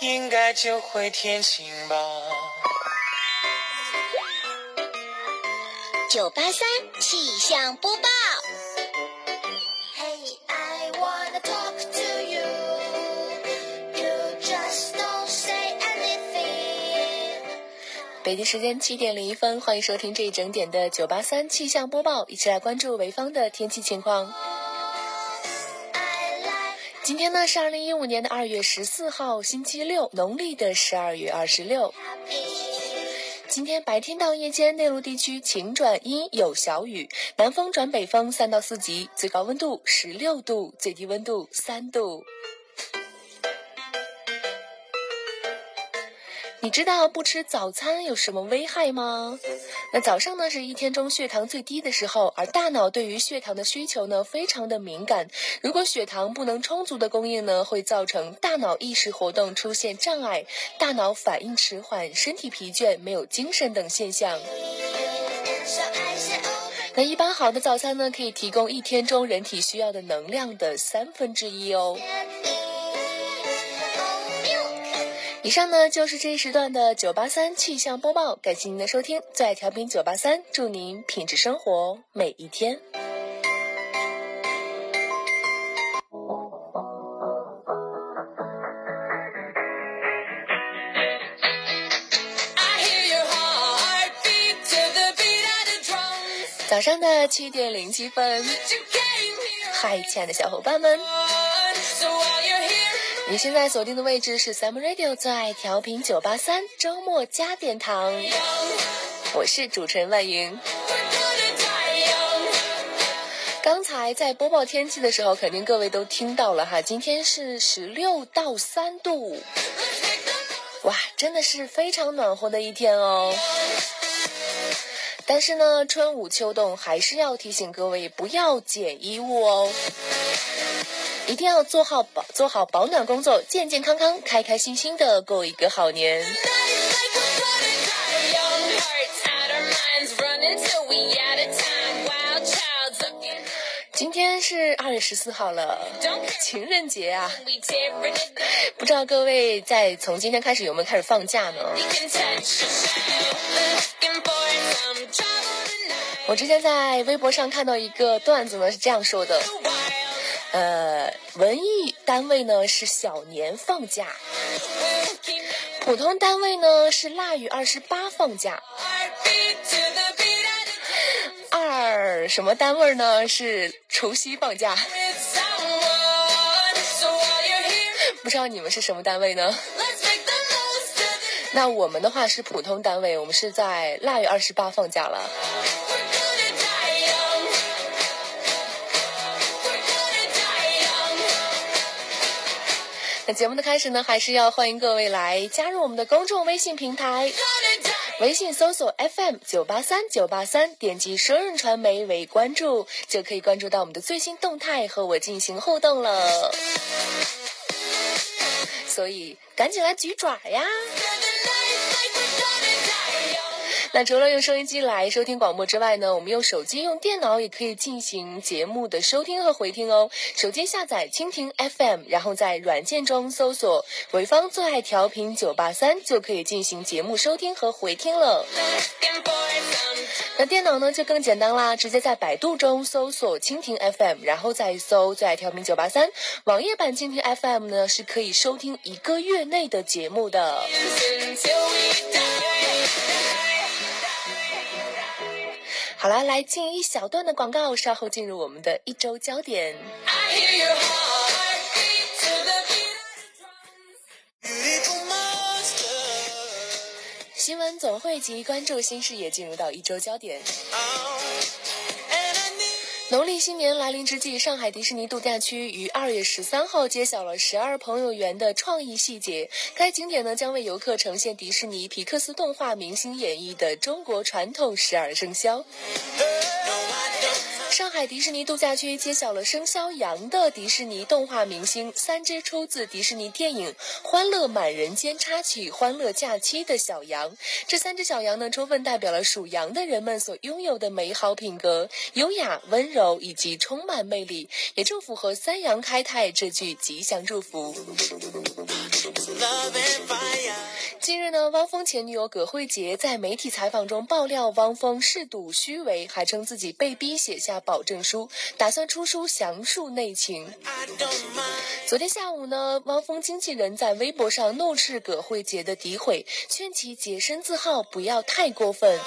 应该就会天晴吧。九八三气象播报。北京时间七点零一分，欢迎收听这一整点的九八三气象播报，一起来关注潍坊的天气情况。今天呢是二零一五年的二月十四号，星期六，农历的十二月二十六。今天白天到夜间，内陆地区晴转阴，有小雨，南风转北风三到四级，最高温度十六度，最低温度三度。你知道不吃早餐有什么危害吗？那早上呢是一天中血糖最低的时候，而大脑对于血糖的需求呢非常的敏感。如果血糖不能充足的供应呢，会造成大脑意识活动出现障碍，大脑反应迟缓，身体疲倦，没有精神等现象。那一般好的早餐呢，可以提供一天中人体需要的能量的三分之一哦。以上呢就是这一时段的九八三气象播报，感谢您的收听，最爱调频九八三，祝您品质生活每一天。早上的七点零七分，嗨，亲爱的小伙伴们。你现在锁定的位置是 Sam Radio 最爱调频九八三周末加点糖，我是主持人万莹。刚才在播报天气的时候，肯定各位都听到了哈，今天是十六到三度，哇，真的是非常暖和的一天哦。但是呢，春捂秋冻，还是要提醒各位不要减衣物哦。一定要做好保做好保暖工作，健健康康、开开心心的过一个好年。今天是二月十四号了，情人节啊！不知道各位在从今天开始有没有开始放假呢？我之前在微博上看到一个段子呢，是这样说的。呃，文艺单位呢是小年放假，普通单位呢是腊月二十八放假，二什么单位呢是除夕放假？不知道你们是什么单位呢？那我们的话是普通单位，我们是在腊月二十八放假了。节目的开始呢，还是要欢迎各位来加入我们的公众微信平台，微信搜索 FM 九八三九八三，点击“生人传媒”为关注，就可以关注到我们的最新动态，和我进行互动了。所以赶紧来举爪呀！那除了用收音机来收听广播之外呢，我们用手机、用电脑也可以进行节目的收听和回听哦。手机下载蜻蜓 FM，然后在软件中搜索“潍坊最爱调频九八三”，就可以进行节目收听和回听了。那电脑呢就更简单啦，直接在百度中搜索蜻蜓 FM，然后再搜“最爱调频九八三”。网页版蜻蜓 FM 呢是可以收听一个月内的节目的。好了，来进一小段的广告，稍后进入我们的一周焦点。新闻总汇集，关注新视野，进入到一周焦点。农历新年来临之际，上海迪士尼度假区于二月十三号揭晓了十二朋友园的创意细节。该景点呢将为游客呈现迪士尼皮克斯动画明星演绎的中国传统十二生肖。上海迪士尼度假区揭晓了生肖羊的迪士尼动画明星，三只出自迪士尼电影《欢乐满人间》插曲《欢乐假期》的小羊。这三只小羊呢，充分代表了属羊的人们所拥有的美好品格：优雅、温柔以及充满魅力。也正符合三羊开泰这句吉祥祝福。近日呢，汪峰前女友葛慧杰在媒体采访中爆料，汪峰嗜赌虚伪，还称自己被逼写下保证书，打算出书详述内情。昨天下午呢，汪峰经纪人在微博上怒斥葛慧杰的诋毁，劝其洁身自好，不要太过分。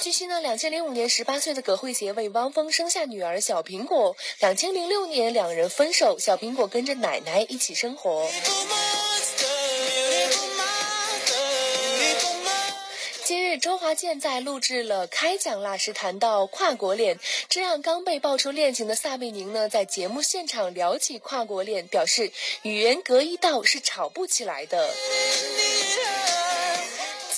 据悉呢，两千零五年十八岁的葛慧杰为汪峰生下女儿小苹果。两千零六年两人分手，小苹果跟着奶奶一起生活。今日，周华健在录制了开讲啦时谈到跨国恋，这让刚被爆出恋情的撒贝宁呢，在节目现场聊起跨国恋，表示语言隔一道是吵不起来的。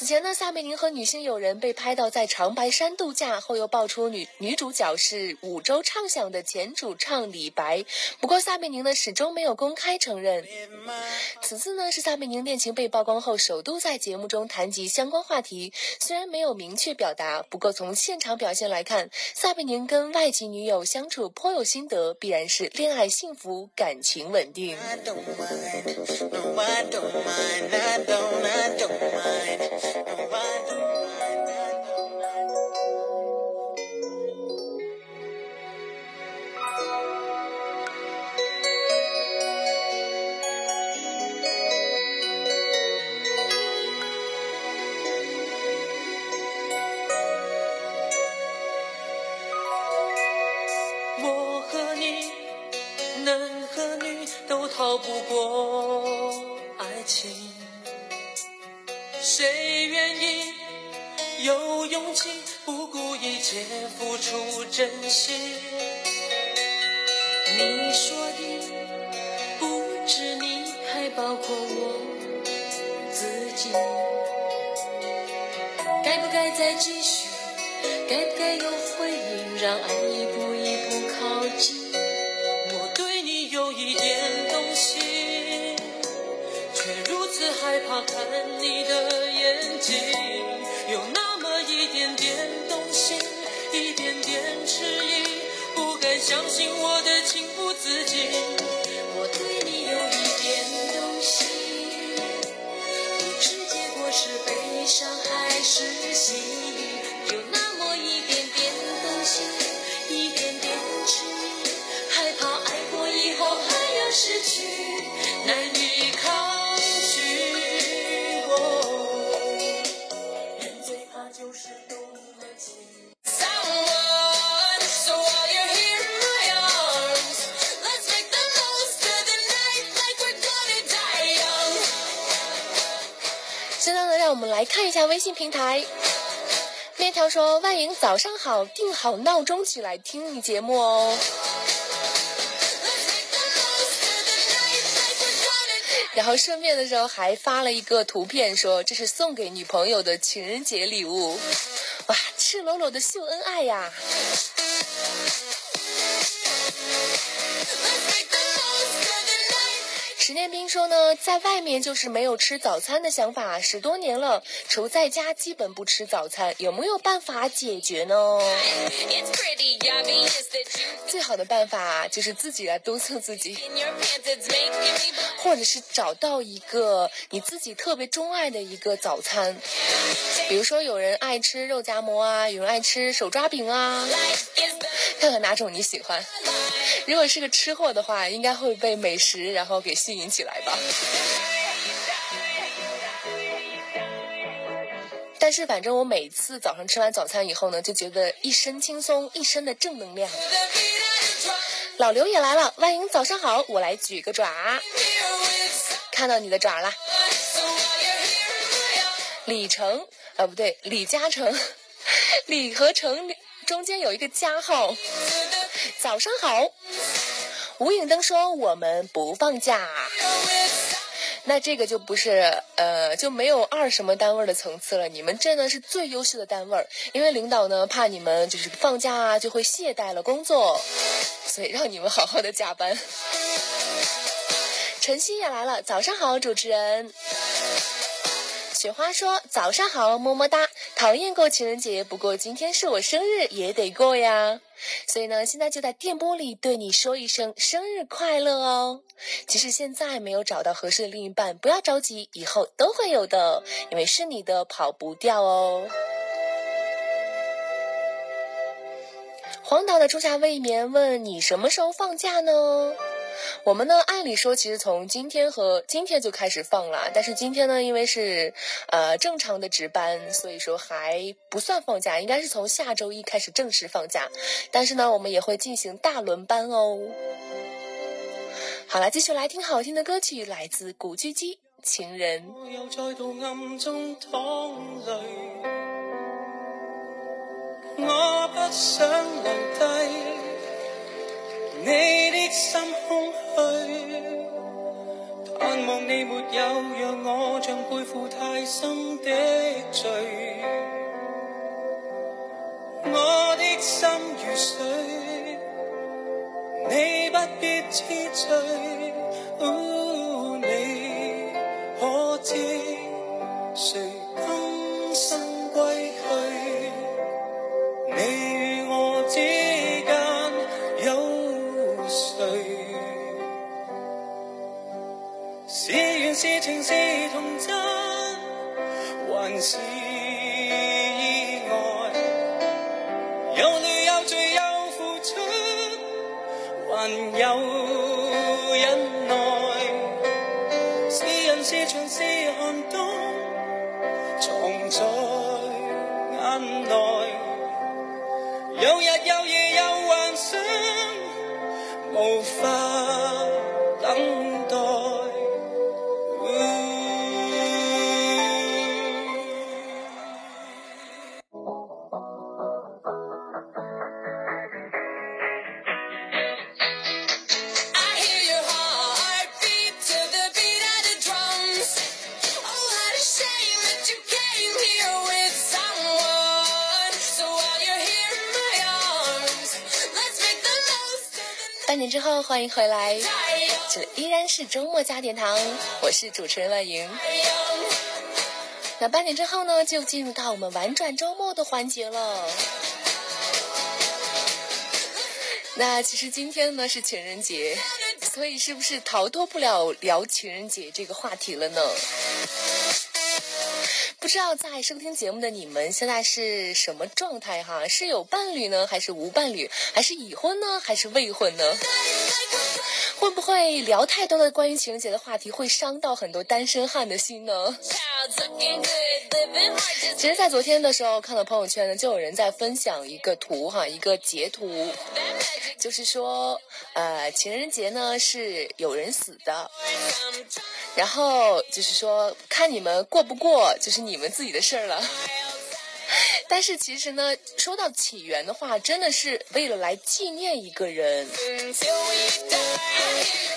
此前呢，撒贝宁和女性友人被拍到在长白山度假，后又爆出女女主角是五洲唱响的前主唱李白。不过撒贝宁呢始终没有公开承认。此次呢是撒贝宁恋情被曝光后，首度在节目中谈及相关话题。虽然没有明确表达，不过从现场表现来看，撒贝宁跟外籍女友相处颇有心得，必然是恋爱幸福，感情稳定。我和你，男和女，都逃不过。真心？你说的不止你，还包括我自己。该不该再继续？该不该有回应？让爱一步一步靠近。现在呢，让我们来看一下微信平台。面条说：“万莹早上好，定好闹钟起来听你节目哦。”然后顺便的时候还发了一个图片，说这是送给女朋友的情人节礼物。哇，赤裸裸的秀恩爱呀！石念兵说呢，在外面就是没有吃早餐的想法，十多年了，除在家基本不吃早餐，有没有办法解决呢？最好的办法就是自己来督促自己。或者是找到一个你自己特别钟爱的一个早餐。比如说，有人爱吃肉夹馍啊，有人爱吃手抓饼啊看 看哪种你喜欢。如果是个吃货的话，应该会被美食然后给吸引起来吧。但是反正我每次早上吃完早餐以后呢，就觉得一身轻松，一身的正能量。老刘也来了，万莹早上好，我来举个爪，看到你的爪了。李成，啊不对，李嘉诚，李和成中间有一个加号。早上好，吴影灯说我们不放假。那这个就不是呃就没有二什么单位的层次了，你们真的是最优秀的单位，因为领导呢怕你们就是放假啊就会懈怠了工作，所以让你们好好的加班。晨曦也来了，早上好，主持人。雪花说：“早上好，么么哒。讨厌过情人节，不过今天是我生日，也得过呀。”所以呢，现在就在电波里对你说一声生日快乐哦。即使现在没有找到合适的另一半，不要着急，以后都会有的，因为是你的，跑不掉哦。黄岛的初夏未眠问你什么时候放假呢？我们呢，按理说其实从今天和今天就开始放了，但是今天呢，因为是呃正常的值班，所以说还不算放假，应该是从下周一开始正式放假。但是呢，我们也会进行大轮班哦。好了，继续来听好听的歌曲，来自古巨基《情人》。我不想留低你的心空虚，盼望你没有让我像背负太深的罪。我的心如水，你不必痴醉。你可知谁是童真，还是意外？有泪有罪有付出，还有忍耐。是人是墙是寒冬，藏在眼内。有日有夜有幻想，无法欢迎回来，这依然是周末加点糖，我是主持人万莹。那八点之后呢，就进入到我们玩转周末的环节了。那其实今天呢是情人节，所以是不是逃脱不了聊情人节这个话题了呢？不知道在收听节目的你们现在是什么状态哈？是有伴侣呢，还是无伴侣？还是已婚呢，还是未婚呢？会不会聊太多的关于情人节的话题，会伤到很多单身汉的心呢？其实，在昨天的时候看到朋友圈呢，就有人在分享一个图哈，一个截图，就是说，呃，情人节呢是有人死的，然后就是说看你们过不过，就是你们自己的事儿了。但是其实呢，说到起源的话，真的是为了来纪念一个人。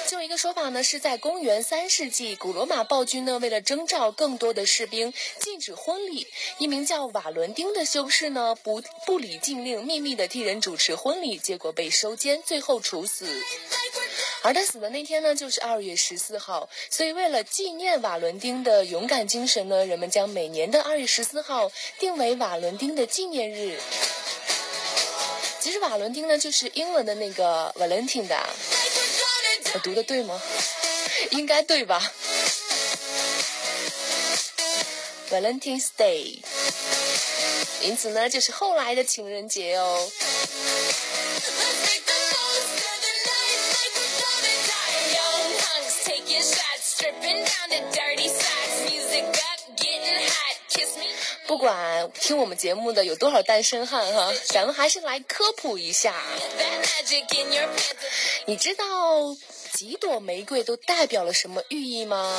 就一个说法呢，是在公元三世纪，古罗马暴君呢为了征召更多的士兵，禁止婚礼。一名叫瓦伦丁的修士呢不不理禁令，秘密的替人主持婚礼，结果被收监，最后处死。而他死的那天呢，就是二月十四号。所以为了纪念瓦伦丁的勇敢精神呢，人们将每年的二月十四号定为瓦伦丁的纪念日。其实瓦伦丁呢，就是英文的那个 Valentine 的。我读的对吗？应该对吧？Valentine's Day，因此呢，就是后来的情人节哦。不管听我们节目的有多少单身汉哈，咱们还是来科普一下。你知道几朵玫瑰都代表了什么寓意吗？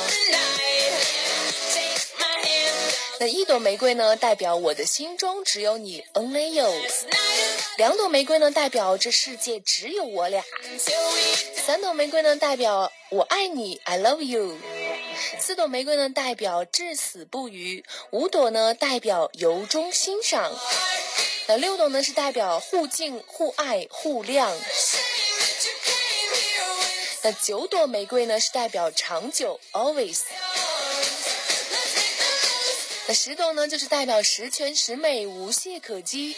那一朵玫瑰呢，代表我的心中只有你，Only you。两朵玫瑰呢，代表这世界只有我俩。三朵玫瑰呢，代表我爱你，I love you。四朵玫瑰呢，代表至死不渝；五朵呢，代表由衷欣赏；那六朵呢，是代表互敬、互爱、互谅；那九朵玫瑰呢，是代表长久，always；那十朵呢，就是代表十全十美、无懈可击。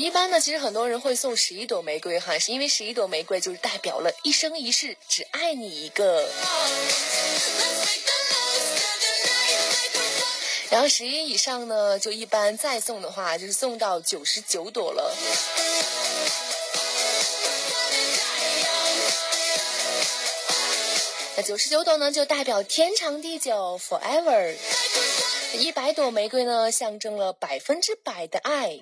一般呢，其实很多人会送十一朵玫瑰哈，是因为十一朵玫瑰就是代表了一生一世只爱你一个。然后十一以上呢，就一般再送的话，就是送到九十九朵了。那九十九朵呢，就代表天长地久，forever。一百朵玫瑰呢，象征了百分之百的爱。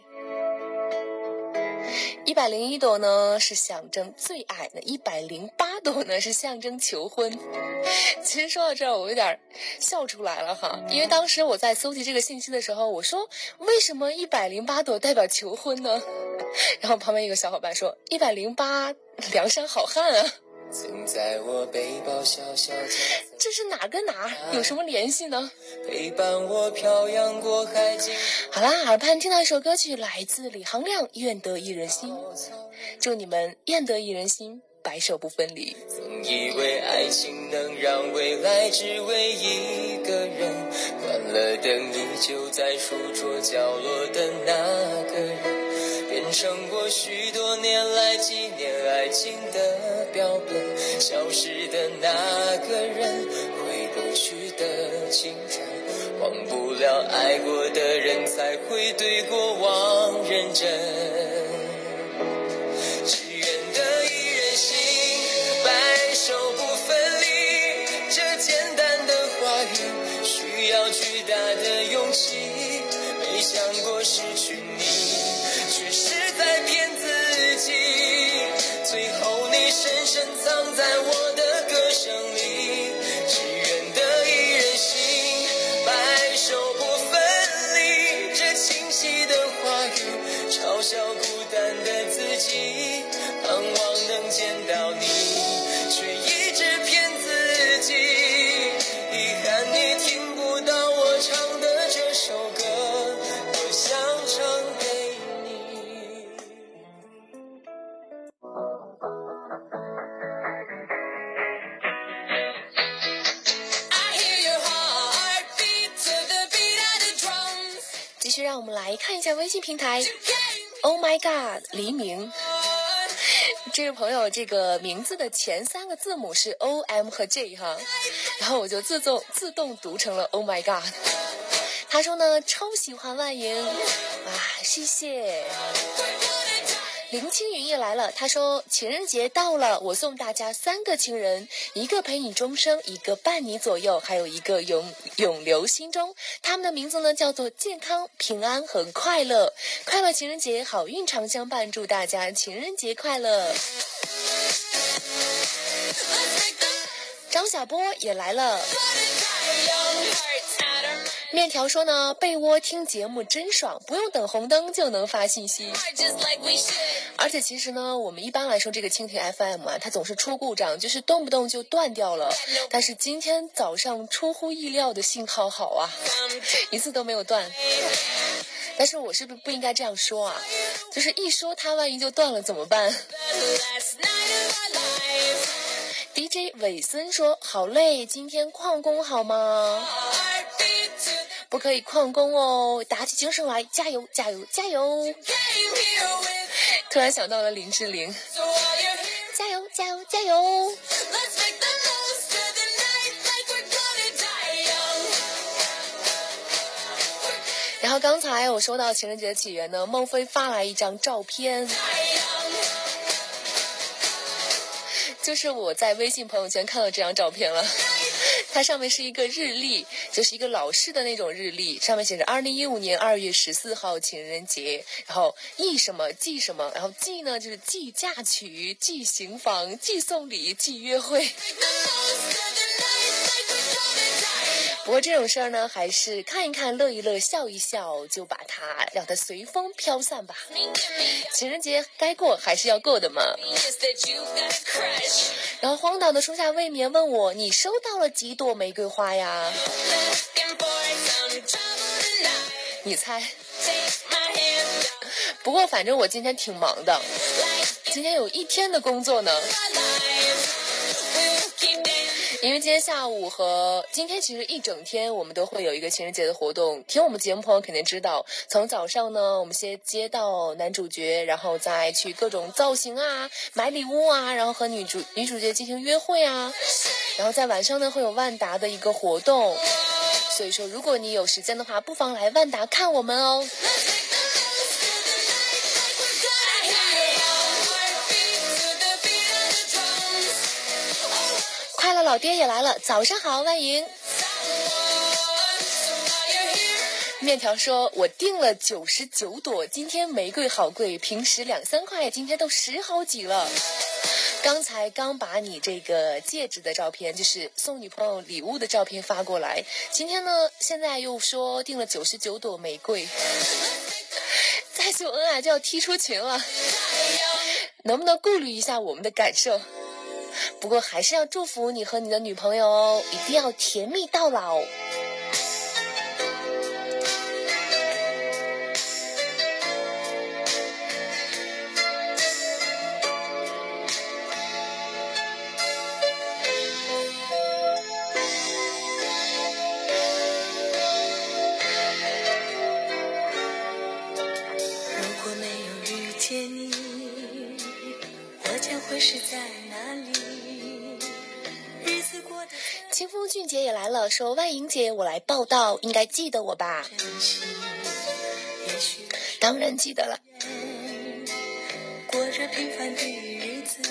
一百零一朵呢是象征最矮的一百零八朵呢是象征求婚。其实说到这儿，我有点笑出来了哈，因为当时我在搜集这个信息的时候，我说为什么一百零八朵代表求婚呢？然后旁边一个小伙伴说一百零八，梁山好汉啊。曾在我背包小小这是哪跟哪有什么联系呢？陪伴我漂洋过海好啦，耳畔听到一首歌曲，来自李行亮，《愿得一人心》。祝你们愿得一人心，白首不分离。曾以为爱情能让未来只为一个人，关了灯依旧在书桌角落的那个人。成过许多年来纪念爱情的标本，消失的那个人，回不去的青春，忘不了爱过的人，才会对过往认真。只愿得一人心，白首不藏在微信平台。Oh my God，黎明，这位朋友这个名字的前三个字母是 O M 和 J 哈，然后我就自动自动读成了 Oh my God。他说呢，超喜欢万莹，哇，谢谢。林青云也来了，他说情人节到了，我送大家三个情人，一个陪你终生，一个伴你左右，还有一个永永留心中。他们的名字呢叫做健康、平安和快乐。快乐情人节，好运常相伴，祝大家情人节快乐。张小波也来了。面条说呢，被窝听节目真爽，不用等红灯就能发信息。而且其实呢，我们一般来说这个蜻蜓 FM 啊，它总是出故障，就是动不动就断掉了。但是今天早上出乎意料的信号好啊，一次都没有断。但是我是不是不应该这样说啊？就是一说它万一就断了怎么办？DJ 韦森说：“好累，今天旷工好吗？”不可以旷工哦，打起精神来，加油加油加油！突然想到了林志玲，加油加油加油！然后刚才我收到情人节的起源呢，孟非发来一张照片。就是我在微信朋友圈看到这张照片了，它上面是一个日历，就是一个老式的那种日历，上面写着二零一五年二月十四号情人节，然后忆什么记什么，然后记呢就是记嫁娶、记行房、记送礼、记约会。不过这种事儿呢，还是看一看、乐一乐、笑一笑，就把它让它随风飘散吧。情人节该过还是要过的嘛。然后荒岛的初夏未眠问我：“你收到了几朵玫瑰花呀？”你猜？不过反正我今天挺忙的，今天有一天的工作呢。因为今天下午和今天其实一整天，我们都会有一个情人节的活动。听我们节目朋友肯定知道，从早上呢，我们先接到男主角，然后再去各种造型啊、买礼物啊，然后和女主女主角进行约会啊，然后在晚上呢会有万达的一个活动。所以说，如果你有时间的话，不妨来万达看我们哦。老爹也来了，早上好，万迎。面条说：“我订了九十九朵，今天玫瑰好贵，平时两三块，今天都十好几了。刚才刚把你这个戒指的照片，就是送女朋友礼物的照片发过来，今天呢，现在又说订了九十九朵玫瑰，再秀恩爱就要踢出群了，能不能顾虑一下我们的感受？”不过还是要祝福你和你的女朋友哦，一定要甜蜜到老。清风俊杰也来了，说万莹姐我来报道，应该记得我吧？当然记得了。过着平凡的日子，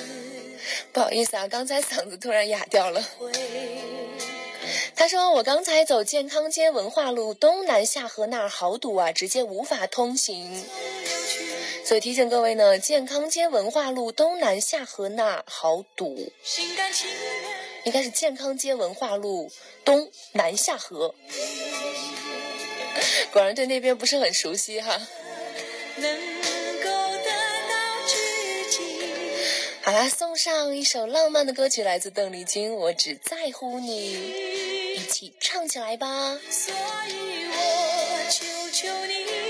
不好意思啊，刚才嗓子突然哑掉了。他说我刚才走健康街文化路东南下河那儿好堵啊，直接无法通行。所以提醒各位呢，健康街文化路东南下河那儿好堵。心甘情愿。应该是健康街文化路东南下河。果然对那边不是很熟悉哈。能够得到知己，好啦，送上一首浪漫的歌曲，来自邓丽君，《我只在乎你》，一起唱起来吧。所以我求求你，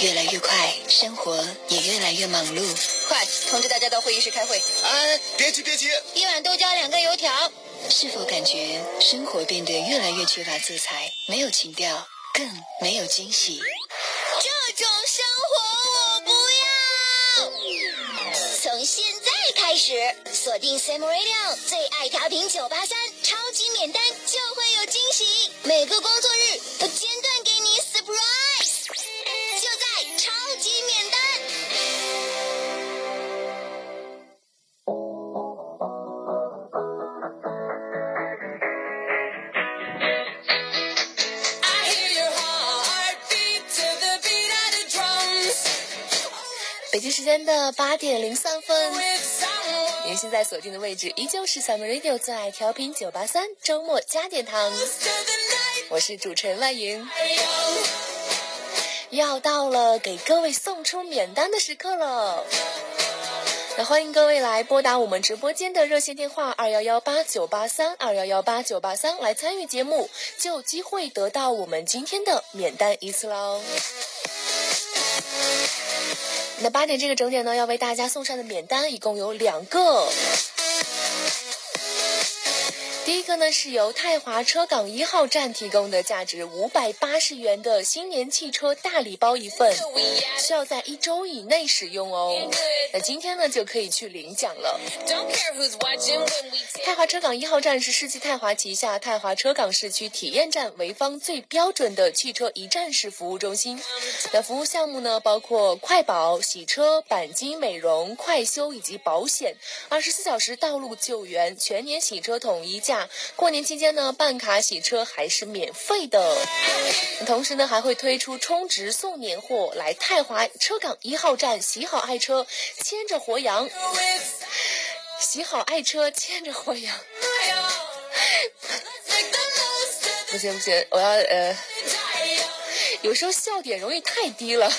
越来越快，生活也越来越忙碌。快通知大家到会议室开会。哎，别急别急，一碗豆浆，两个油条。是否感觉生活变得越来越缺乏色彩，没有情调，更没有惊喜？这种生活我不要。从现在开始，锁定 Sam Radio 最爱调频九八三，超级免单就会有惊喜，每个工作日八点零三分，您现在锁定的位置依旧是 Summer Radio 最爱调频九八三周末加点糖，我是主持人万莹。要到了给各位送出免单的时刻了。那欢迎各位来拨打我们直播间的热线电话二幺幺八九八三二幺幺八九八三来参与节目，就有机会得到我们今天的免单一次喽。那八点这个整点呢，要为大家送上的免单一共有两个。第一个呢是由泰华车港一号站提供的价值五百八十元的新年汽车大礼包一份，需要在一周以内使用哦。那今天呢就可以去领奖了。泰华车港一号站是世纪泰华旗下泰华车港市区体验站潍坊最标准的汽车一站式服务中心。那服务项目呢包括快保、洗车、钣金美容、快修以及保险，二十四小时道路救援，全年洗车统一价。过年期间呢，办卡洗车还是免费的。同时呢，还会推出充值送年货，来泰华车港一号站洗好爱车，牵着活羊。洗好爱车，牵着活羊。不行不行，我要呃，有时候笑点容易太低了。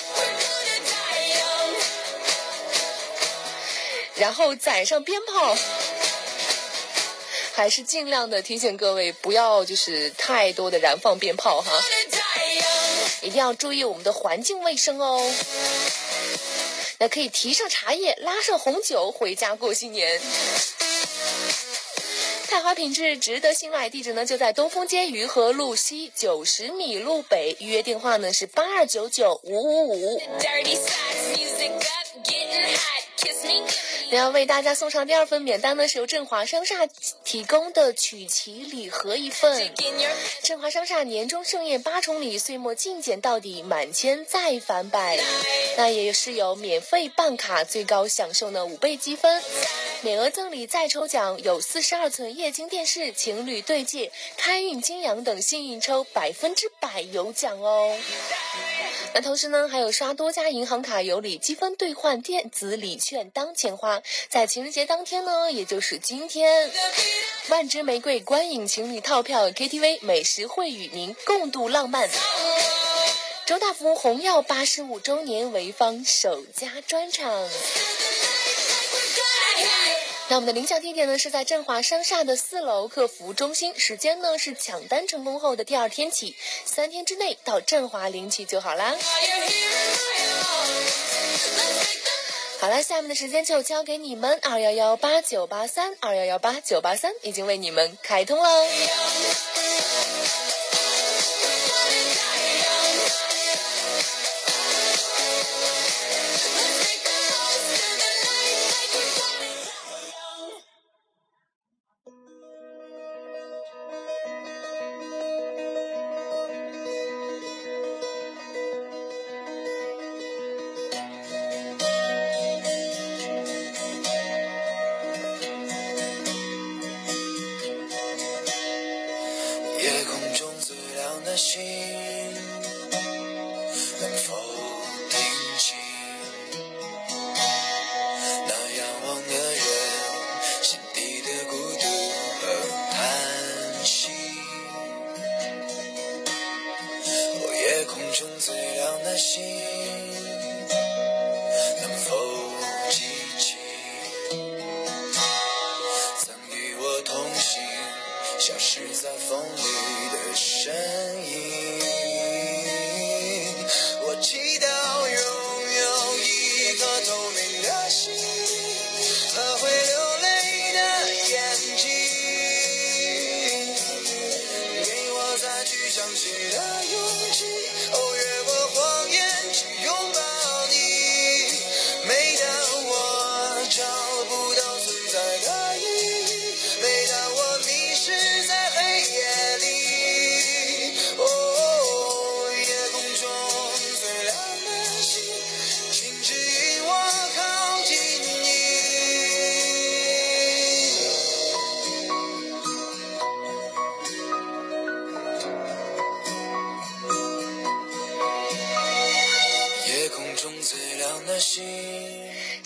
然后载上鞭炮。还是尽量的提醒各位，不要就是太多的燃放鞭炮哈，一定要注意我们的环境卫生哦。那可以提上茶叶，拉上红酒，回家过新年。泰华品质值得信赖，地址呢就在东风街余河路西九十米路北，预约电话呢是八二九九五五五。要为大家送上第二份免单呢，是由振华商厦提供的曲奇礼盒一份。振华商厦年终盛宴八重礼，岁末尽减到底，满千再返百。那也是有免费办卡，最高享受呢五倍积分，免额赠礼再抽奖，有四十二寸液晶电视、情侣对戒、开运金羊等幸运抽，百分之百有奖哦。那同时呢，还有刷多家银行卡有礼，积分兑换电子礼券当钱花。在情人节当天呢，也就是今天，万支玫瑰观影情侣套票、KTV 美食会与您共度浪漫。周大福红耀八十五周年潍坊首家专场。那我们的领奖地点呢是在振华商厦的四楼客服中心，时间呢是抢单成功后的第二天起，三天之内到振华领取就好啦。好了，下面的时间就交给你们，二幺幺八九八三，二幺幺八九八三已经为你们开通了。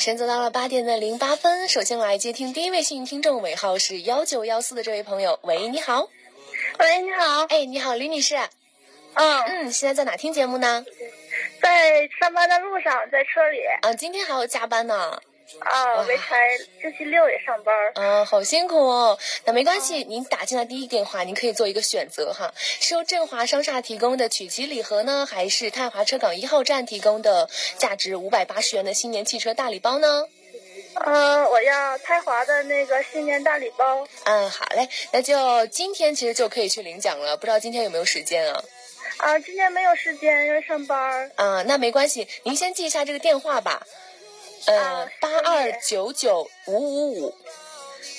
先走到了八点的零八分，首先来接听第一位幸运听众，尾号是幺九幺四的这位朋友。喂，你好。喂，你好。哎，你好，李女士。嗯嗯，现在在哪听节目呢？在上班的路上，在车里。啊，今天还要加班呢。啊，我没才星期六也上班。啊，好辛苦哦。那没关系，您打进来第一电话，您可以做一个选择哈，是由振华商厦提供的曲奇礼盒呢，还是泰华车港一号站提供的价值五百八十元的新年汽车大礼包呢？嗯，我要泰华的那个新年大礼包。嗯，好嘞，那就今天其实就可以去领奖了，不知道今天有没有时间啊？啊，今天没有时间，要上班。啊，那没关系，您先记一下这个电话吧。呃，八二九九五五五。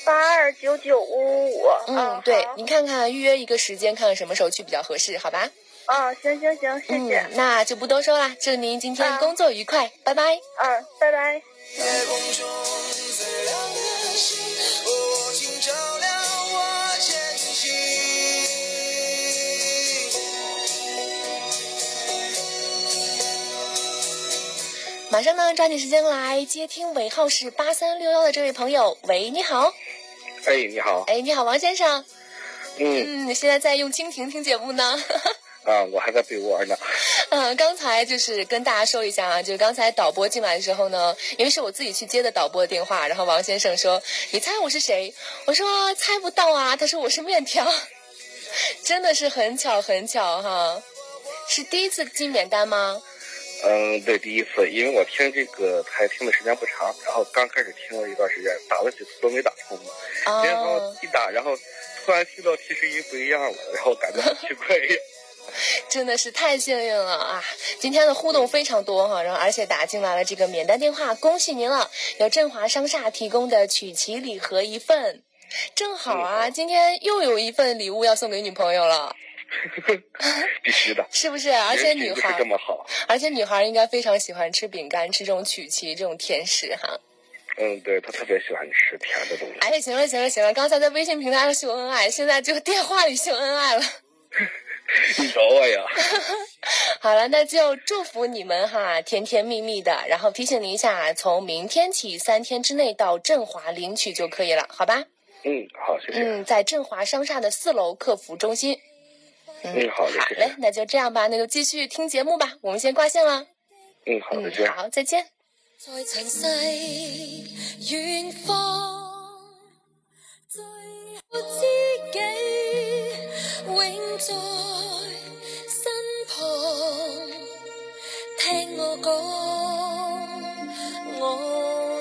八二九九五五五。嗯，对，您看看预约一个时间，看看什么时候去比较合适，好吧？啊，行行行，谢谢。嗯，那就不多说了，祝您今天工作愉快，拜拜。嗯，拜拜。马上呢，抓紧时间来接听尾号是八三六幺的这位朋友。喂，你好。哎，你好。哎，你好，王先生。嗯。嗯，现在在用蜻蜓听节目呢。啊，我还在被窝呢。嗯，刚才就是跟大家说一下啊，就是刚才导播进来的时候呢，因为是我自己去接的导播的电话，然后王先生说：“你猜我是谁？”我说：“猜不到啊。”他说：“我是面条。”真的是很巧很巧哈，是第一次进免单吗？嗯，对，第一次，因为我听这个台听的时间不长，然后刚开始听了一段时间，打了几次都没打通嘛，然后一打，然后突然听到提示音不一样了，然后感觉很奇怪。真的是太幸运了啊！今天的互动非常多哈，然后而且打进来了这个免单电话，恭喜您了，有振华商厦提供的曲奇礼盒一份，正好啊，今天又有一份礼物要送给女朋友了。必须的，是不是？而且女孩这么好，而且女孩应该非常喜欢吃饼干，吃这种曲奇这种甜食哈。嗯，对，她特别喜欢吃甜的东西。哎，行了行了行了，刚才在微信平台上秀恩爱，现在就电话里秀恩爱了。你找我呀？好了，那就祝福你们哈，甜甜蜜蜜的。然后提醒您一下，从明天起三天之内到振华领取就可以了，好吧？嗯，好，谢谢。嗯，在振华商厦的四楼客服中心。嗯，好的，好嘞，那就这样吧，那就继续听节目吧，我们先挂线了。嗯，好的，见。好，再见。在尘世远方，最好知己永在身旁，听我讲，我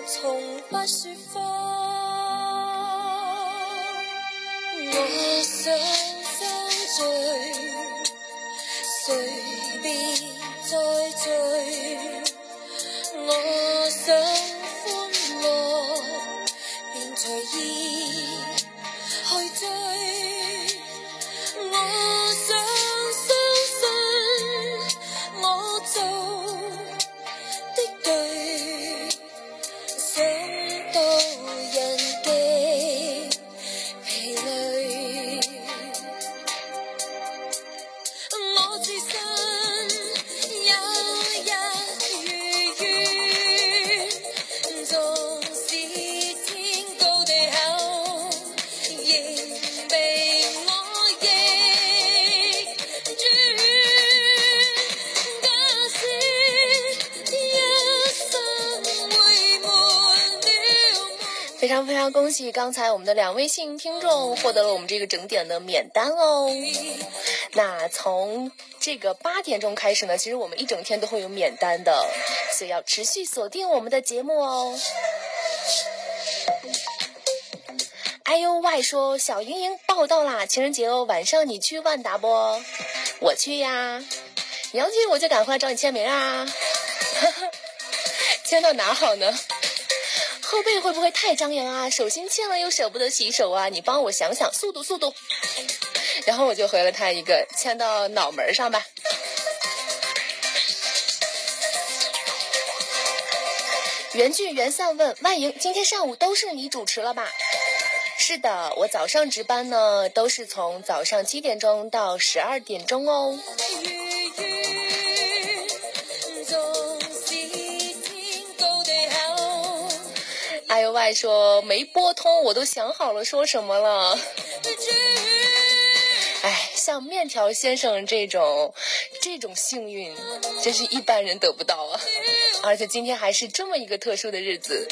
从不说谎，我想。随便再聚，我想喜刚才我们的两位幸运听众获得了我们这个整点的免单哦。那从这个八点钟开始呢，其实我们一整天都会有免单的，所以要持续锁定我们的节目哦。哎呦喂说小莹莹报道啦，情人节哦，晚上你去万达不？我去呀，你要去我就赶快来找你签名啊。签到哪好呢？后背会不会太张扬啊？手心欠了又舍不得洗手啊？你帮我想想，速度速度。然后我就回了他一个，牵到脑门上吧。原剧原散问万莹，今天上午都是你主持了吧？是的，我早上值班呢，都是从早上七点钟到十二点钟哦。哎呦喂，说没拨通，我都想好了说什么了。哎，像面条先生这种这种幸运，真是一般人得不到啊！而且今天还是这么一个特殊的日子。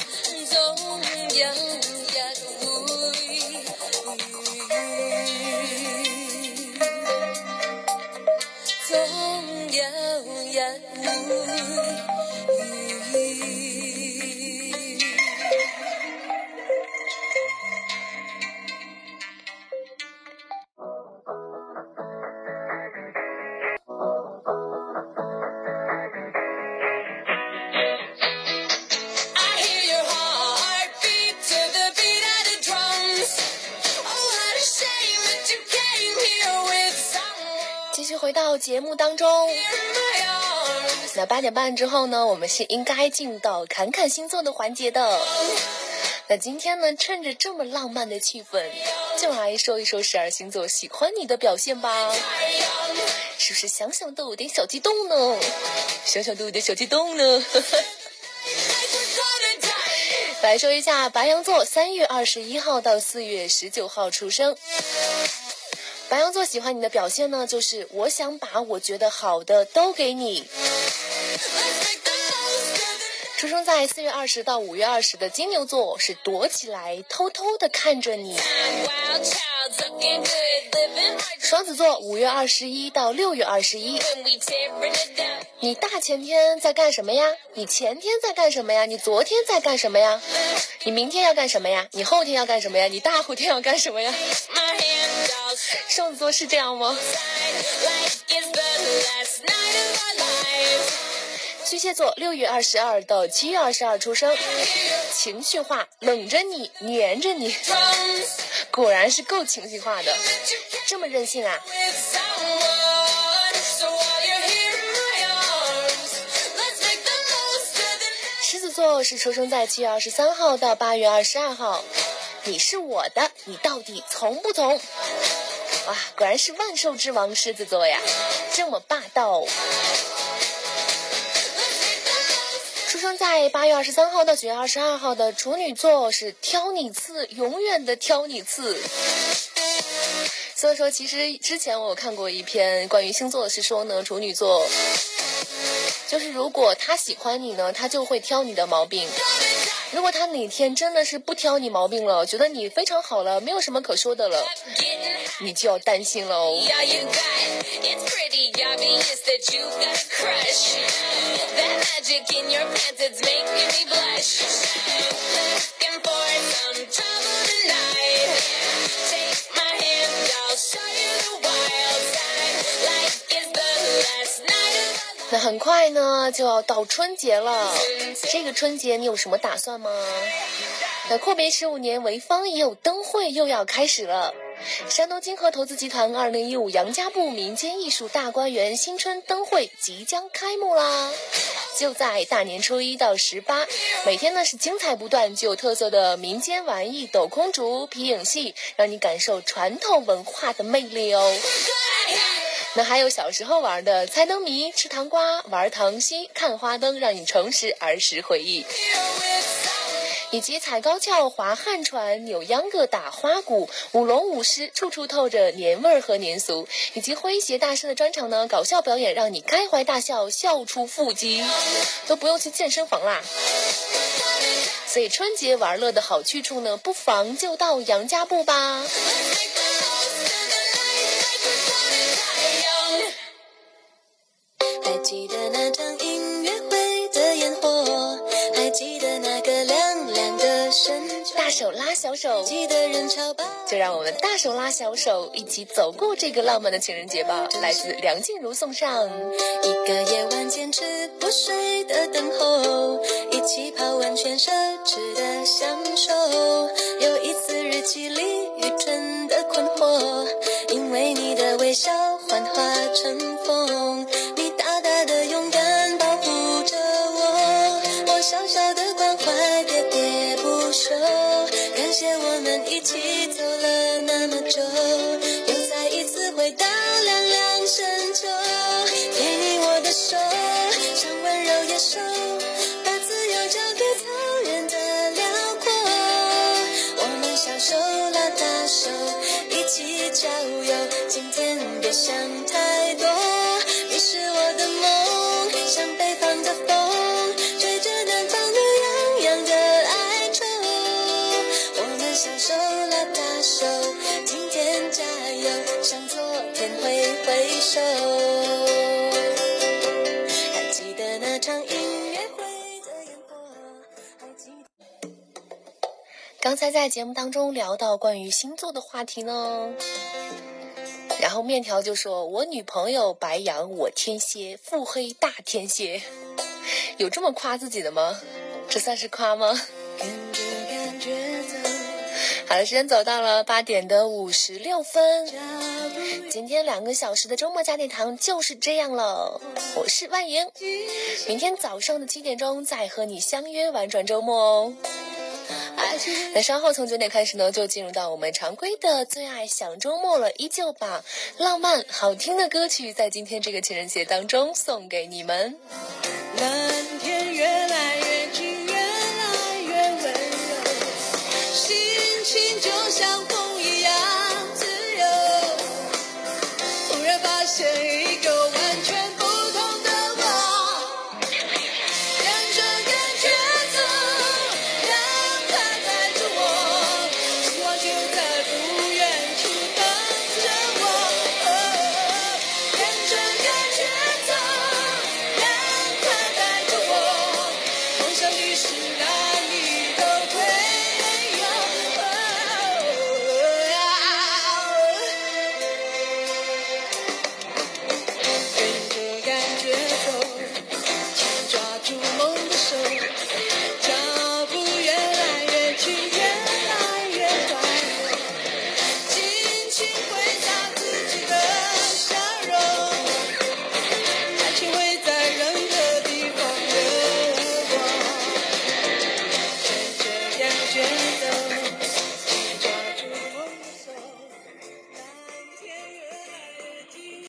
继续回到节目当中，那八点半之后呢，我们是应该进入到侃侃星座的环节的。那今天呢，趁着这么浪漫的气氛，就来说一说十二星座喜欢你的表现吧。是不是想想都有点小激动呢？想想都有点小激动呢。来说一下白羊座，三月二十一号到四月十九号出生。白羊座喜欢你的表现呢，就是我想把我觉得好的都给你。出生在四月二十到五月二十的金牛座是躲起来偷偷的看着你。双子座五月二十一到六月二十一，你大前天在干什么呀？你前天在干什么呀？你昨天在干什么呀？你明天要干什么呀？你后天要干什么呀？你大后天要干什么呀？双子座是这样吗？巨蟹座六月二十二到七月二十二出生，情绪化，冷着你，黏着你，果然是够情绪化的，这么任性啊！狮子座是出生在七月二十三号到八月二十二号，你是我的，你到底从不从？哇，果然是万兽之王狮子座呀，这么霸道。出生在八月二十三号到九月二十二号的处女座是挑你刺，永远的挑你刺。所以说，其实之前我有看过一篇关于星座的，是说呢，处女座就是如果他喜欢你呢，他就会挑你的毛病。如果他哪天真的是不挑你毛病了，觉得你非常好了，没有什么可说的了，你就要担心了哦。那很快呢，就要到春节了。这个春节你有什么打算吗？那阔别十五年，潍坊也有灯会又要开始了。山东金河投资集团二零一五杨家埠民间艺术大观园新春灯会即将开幕啦！就在大年初一到十八，每天呢是精彩不断，具有特色的民间玩意、斗空竹、皮影戏，让你感受传统文化的魅力哦。那还有小时候玩的猜灯谜、吃糖瓜、玩糖稀、看花灯，让你重拾儿时回忆；以及踩高跷、划旱船、扭秧歌、打花鼓、舞龙舞狮，处处透着年味儿和年俗；以及诙谐大师的专场呢，搞笑表演让你开怀大笑，笑出腹肌，都不用去健身房啦。所以春节玩乐的好去处呢，不妨就到杨家埠吧。记得那场音乐会的烟火，还记得那个亮亮的深秋。大手拉小手，记得人潮把。就让我们大手拉小手，一起走过这个浪漫的情人节吧。来自梁静茹送上。一个夜晚坚持不睡的等候，一起泡温泉奢侈的享受，有一次日记里愚蠢的困惑，因为你的微笑幻化成风。感谢我们一起走了那么久，又再一次回到凉凉深秋。给你我的手，像温柔野兽，把自由交给草原的辽阔。我们小手拉大手，一起郊游，今天别。想回首。还记得那场音乐会的烟火，还记得。刚才在节目当中聊到关于星座的话题呢，然后面条就说：“我女朋友白羊，我天蝎，腹黑大天蝎，有这么夸自己的吗？这算是夸吗？”，好了，时间走到了八点的五十六分，今天两个小时的周末加点糖就是这样了。我是万莹，明天早上的七点钟再和你相约玩转周末哦。那稍后从九点开始呢，就进入到我们常规的最爱想周末了，依旧把浪漫好听的歌曲在今天这个情人节当中送给你们。蓝天越来越近，就像风一样自由。忽然发现